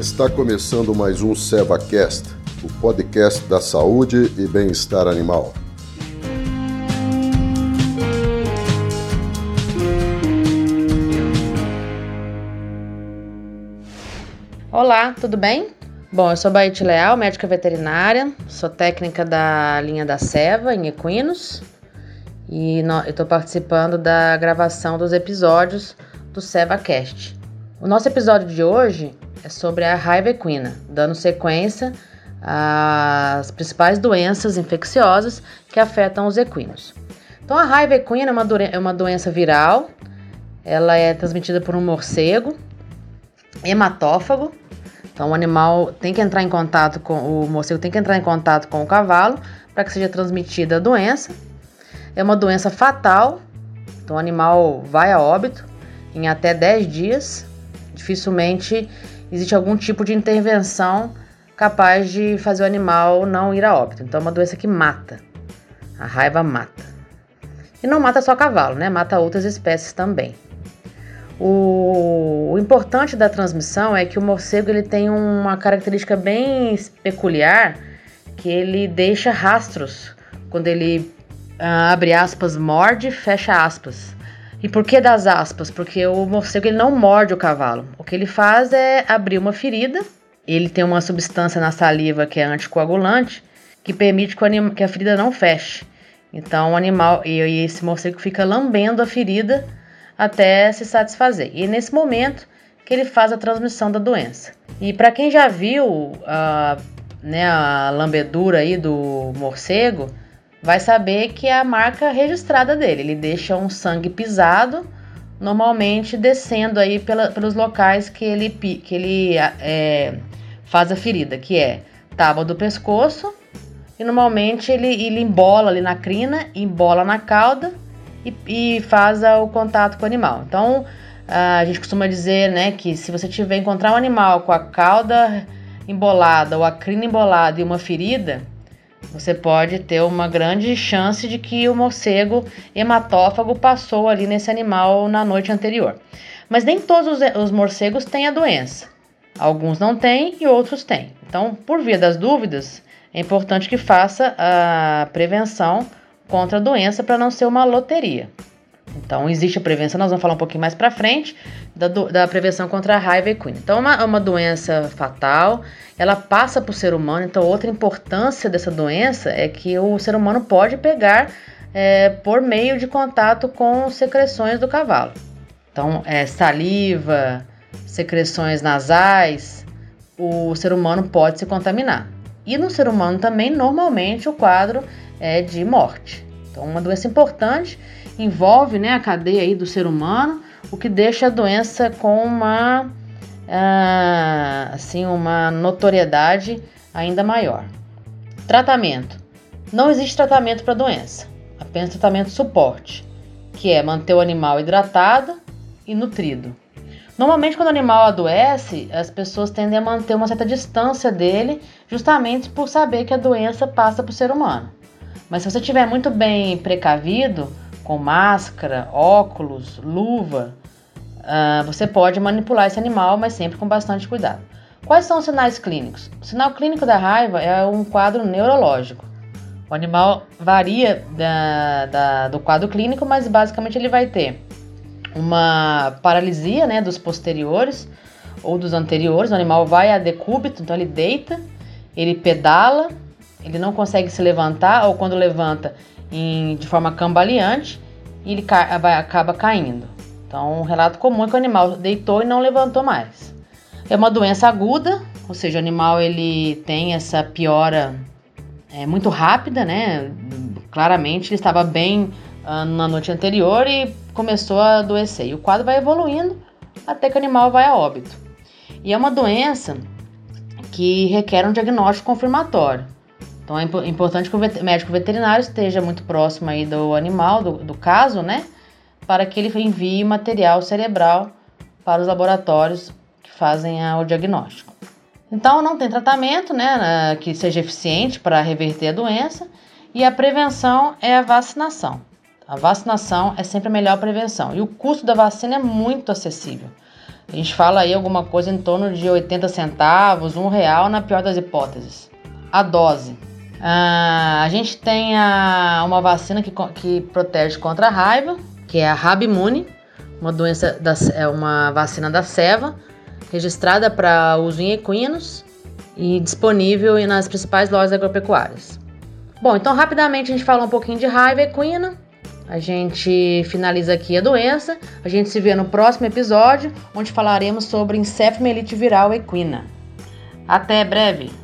Está começando mais um SevaCast, o podcast da saúde e bem-estar animal. Olá, tudo bem? Bom, eu sou Baite Leal, médica veterinária, sou técnica da linha da Seva em equinos e estou participando da gravação dos episódios do SevaCast. O nosso episódio de hoje é sobre a raiva equina, dando sequência às principais doenças infecciosas que afetam os equinos. Então, a raiva equina é uma, é uma doença viral, ela é transmitida por um morcego hematófago. Então, o animal tem que entrar em contato com o morcego tem que entrar em contato com o cavalo para que seja transmitida a doença. É uma doença fatal, então o animal vai a óbito em até 10 dias. Dificilmente existe algum tipo de intervenção capaz de fazer o animal não ir a óbito. Então é uma doença que mata. A raiva mata. E não mata só cavalo, né? Mata outras espécies também. O, o, importante da transmissão é que o morcego ele tem uma característica bem peculiar, que ele deixa rastros quando ele ah, abre aspas, morde, fecha aspas. E por que das aspas? Porque o morcego ele não morde o cavalo. O que ele faz é abrir uma ferida. Ele tem uma substância na saliva que é anticoagulante que permite que, anima, que a ferida não feche. Então o animal e, esse morcego fica lambendo a ferida até se satisfazer. E é nesse momento que ele faz a transmissão da doença. E para quem já viu a, né, a lambedura aí do morcego, vai saber que é a marca registrada dele. Ele deixa um sangue pisado, normalmente descendo aí pela, pelos locais que ele, que ele é, faz a ferida, que é tábua do pescoço, e normalmente ele, ele embola ali na crina, embola na cauda e, e faz o contato com o animal. Então, a gente costuma dizer né, que se você tiver encontrar um animal com a cauda embolada ou a crina embolada e uma ferida, você pode ter uma grande chance de que o morcego hematófago passou ali nesse animal na noite anterior. Mas nem todos os, os morcegos têm a doença. Alguns não têm e outros têm. Então, por via das dúvidas, é importante que faça a prevenção contra a doença para não ser uma loteria. Então, existe a prevenção, nós vamos falar um pouquinho mais para frente da, da, prevenção contra a raiva equina. Então, é uma, é uma doença fatal, ela passa para o ser humano. Então, outra importância dessa doença é que o ser humano pode pegar é, por meio de contato com secreções do cavalo. Então, é, saliva, secreções nasais, o ser humano pode se contaminar. E no ser humano também, normalmente, o quadro é de morte. Então, uma doença importante envolve né, a cadeia aí do ser humano, o que deixa a doença com uma, uh, assim, uma notoriedade ainda maior. Tratamento. Não existe tratamento para a doença, apenas tratamento suporte, que é manter o animal hidratado e nutrido. Normalmente, quando o animal adoece, as pessoas tendem a manter uma certa distância dele, justamente por saber que a doença passa para o ser humano. Mas se você estiver muito bem precavido, com máscara, óculos, luva, uh, você pode manipular esse animal, mas sempre com bastante cuidado. Quais são os sinais clínicos? O sinal clínico da raiva é um quadro neurológico. O animal varia da, da, do quadro clínico, mas basicamente ele vai ter uma paralisia né, dos posteriores ou dos anteriores. O animal vai a decúbito, então ele deita, ele pedala, ele não consegue se levantar, ou quando levanta em, de forma cambaleante, ele acaba caindo. Então, um relato comum é que o animal deitou e não levantou mais. É uma doença aguda, ou seja, o animal ele tem essa piora é, muito rápida, né? Claramente ele estava bem uh, na noite anterior e começou a adoecer. E o quadro vai evoluindo até que o animal vai a óbito. E é uma doença que requer um diagnóstico confirmatório. Então é importante que o médico veterinário esteja muito próximo aí do animal, do, do caso, né? Para que ele envie material cerebral para os laboratórios que fazem o diagnóstico. Então não tem tratamento, né, que seja eficiente para reverter a doença e a prevenção é a vacinação. A vacinação é sempre a melhor prevenção e o custo da vacina é muito acessível. A gente fala aí alguma coisa em torno de 80 centavos, um real na pior das hipóteses. A dose. Ah, a gente tem a, uma vacina que, que protege contra a raiva, que é a Rabimune, uma doença da, é uma vacina da Seva, registrada para uso em equinos e disponível nas principais lojas agropecuárias. Bom, então rapidamente a gente fala um pouquinho de raiva equina. A gente finaliza aqui a doença. A gente se vê no próximo episódio, onde falaremos sobre encefalomielite viral equina. Até breve!